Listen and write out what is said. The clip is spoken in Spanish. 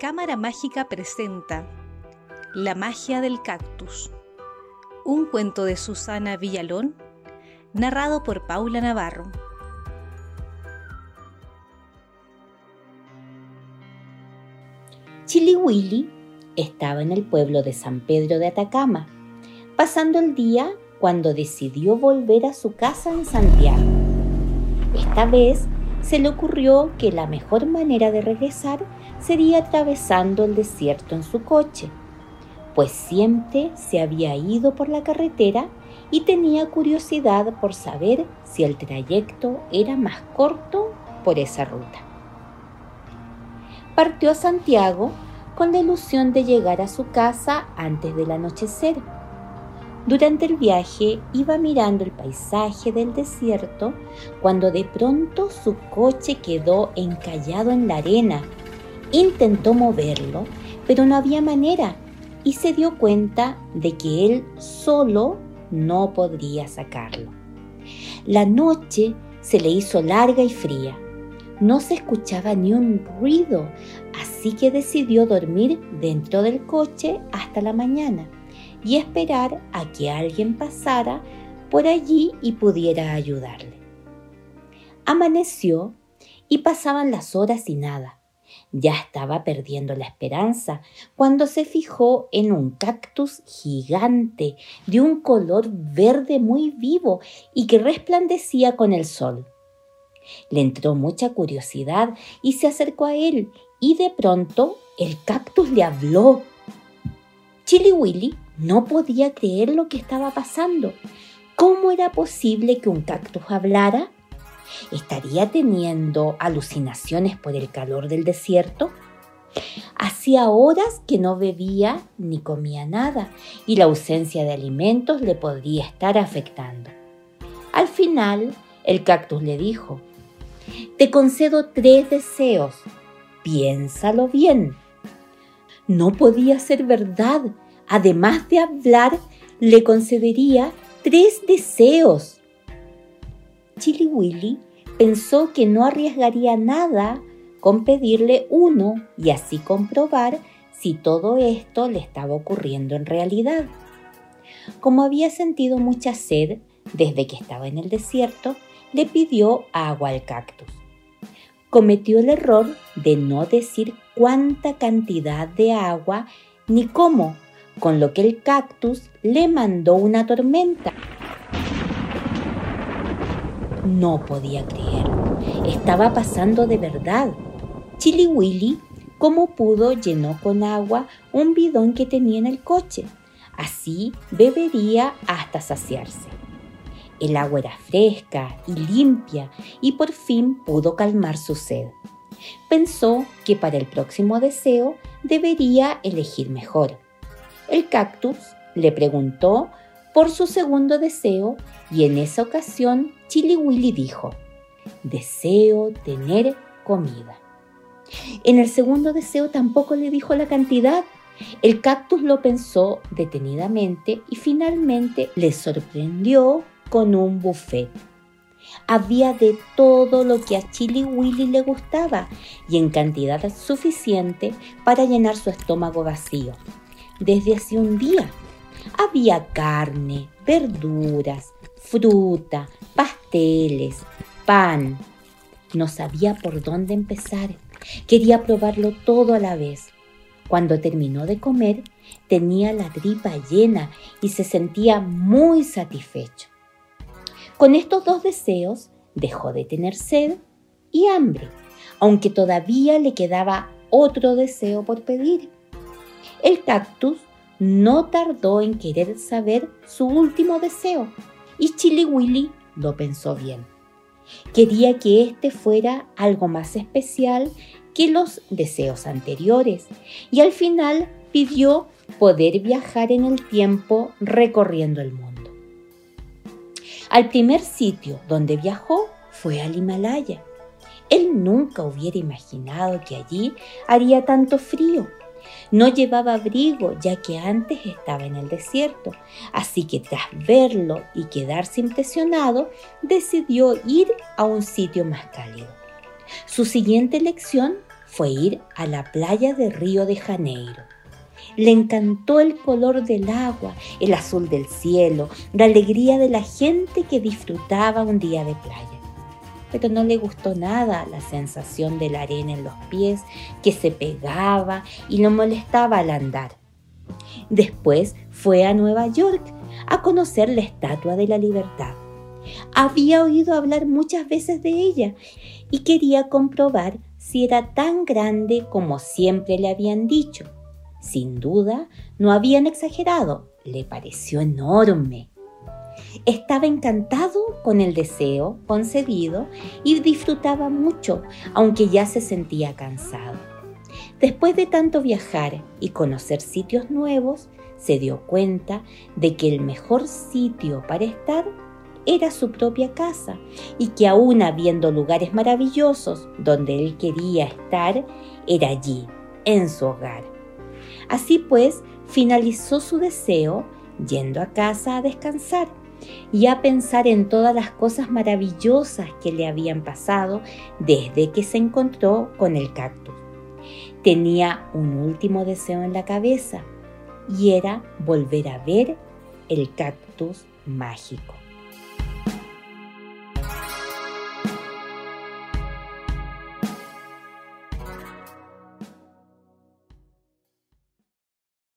Cámara Mágica presenta La magia del cactus, un cuento de Susana Villalón, narrado por Paula Navarro. Chili Willy estaba en el pueblo de San Pedro de Atacama, pasando el día cuando decidió volver a su casa en Santiago. Esta vez se le ocurrió que la mejor manera de regresar sería atravesando el desierto en su coche, pues siempre se había ido por la carretera y tenía curiosidad por saber si el trayecto era más corto por esa ruta. Partió a Santiago con la ilusión de llegar a su casa antes del anochecer durante el viaje iba mirando el paisaje del desierto cuando de pronto su coche quedó encallado en la arena. Intentó moverlo, pero no había manera y se dio cuenta de que él solo no podría sacarlo. La noche se le hizo larga y fría. No se escuchaba ni un ruido, así que decidió dormir dentro del coche hasta la mañana y esperar a que alguien pasara por allí y pudiera ayudarle. Amaneció y pasaban las horas y nada. Ya estaba perdiendo la esperanza cuando se fijó en un cactus gigante de un color verde muy vivo y que resplandecía con el sol. Le entró mucha curiosidad y se acercó a él y de pronto el cactus le habló. Chili Willy no podía creer lo que estaba pasando. ¿Cómo era posible que un cactus hablara? ¿Estaría teniendo alucinaciones por el calor del desierto? Hacía horas que no bebía ni comía nada y la ausencia de alimentos le podría estar afectando. Al final, el cactus le dijo, te concedo tres deseos, piénsalo bien. No podía ser verdad, además de hablar, le concedería tres deseos. Chili Willy pensó que no arriesgaría nada con pedirle uno y así comprobar si todo esto le estaba ocurriendo en realidad. Como había sentido mucha sed desde que estaba en el desierto, le pidió agua al cactus. Cometió el error de no decir cuánta cantidad de agua ni cómo con lo que el cactus le mandó una tormenta. No podía creerlo. Estaba pasando de verdad. Chili Willy, como pudo, llenó con agua un bidón que tenía en el coche. Así bebería hasta saciarse. El agua era fresca y limpia y por fin pudo calmar su sed. Pensó que para el próximo deseo debería elegir mejor el cactus le preguntó por su segundo deseo y en esa ocasión Chili Willy dijo, deseo tener comida. En el segundo deseo tampoco le dijo la cantidad. El cactus lo pensó detenidamente y finalmente le sorprendió con un buffet. Había de todo lo que a Chili Willy le gustaba y en cantidad suficiente para llenar su estómago vacío desde hace un día. Había carne, verduras, fruta, pasteles, pan. No sabía por dónde empezar. Quería probarlo todo a la vez. Cuando terminó de comer, tenía la tripa llena y se sentía muy satisfecho. Con estos dos deseos, dejó de tener sed y hambre, aunque todavía le quedaba otro deseo por pedir. El cactus no tardó en querer saber su último deseo y Chili Willy lo pensó bien. Quería que este fuera algo más especial que los deseos anteriores y al final pidió poder viajar en el tiempo recorriendo el mundo. Al primer sitio donde viajó fue al Himalaya. Él nunca hubiera imaginado que allí haría tanto frío no llevaba abrigo ya que antes estaba en el desierto, así que tras verlo y quedarse impresionado, decidió ir a un sitio más cálido. Su siguiente elección fue ir a la playa de Río de Janeiro. Le encantó el color del agua, el azul del cielo, la alegría de la gente que disfrutaba un día de playa. Pero no le gustó nada la sensación de la arena en los pies que se pegaba y lo molestaba al andar. Después fue a Nueva York a conocer la Estatua de la Libertad. Había oído hablar muchas veces de ella y quería comprobar si era tan grande como siempre le habían dicho. Sin duda, no habían exagerado, le pareció enorme. Estaba encantado con el deseo concedido y disfrutaba mucho, aunque ya se sentía cansado. Después de tanto viajar y conocer sitios nuevos, se dio cuenta de que el mejor sitio para estar era su propia casa y que aún habiendo lugares maravillosos donde él quería estar, era allí, en su hogar. Así pues, finalizó su deseo yendo a casa a descansar y a pensar en todas las cosas maravillosas que le habían pasado desde que se encontró con el cactus. Tenía un último deseo en la cabeza y era volver a ver el cactus mágico.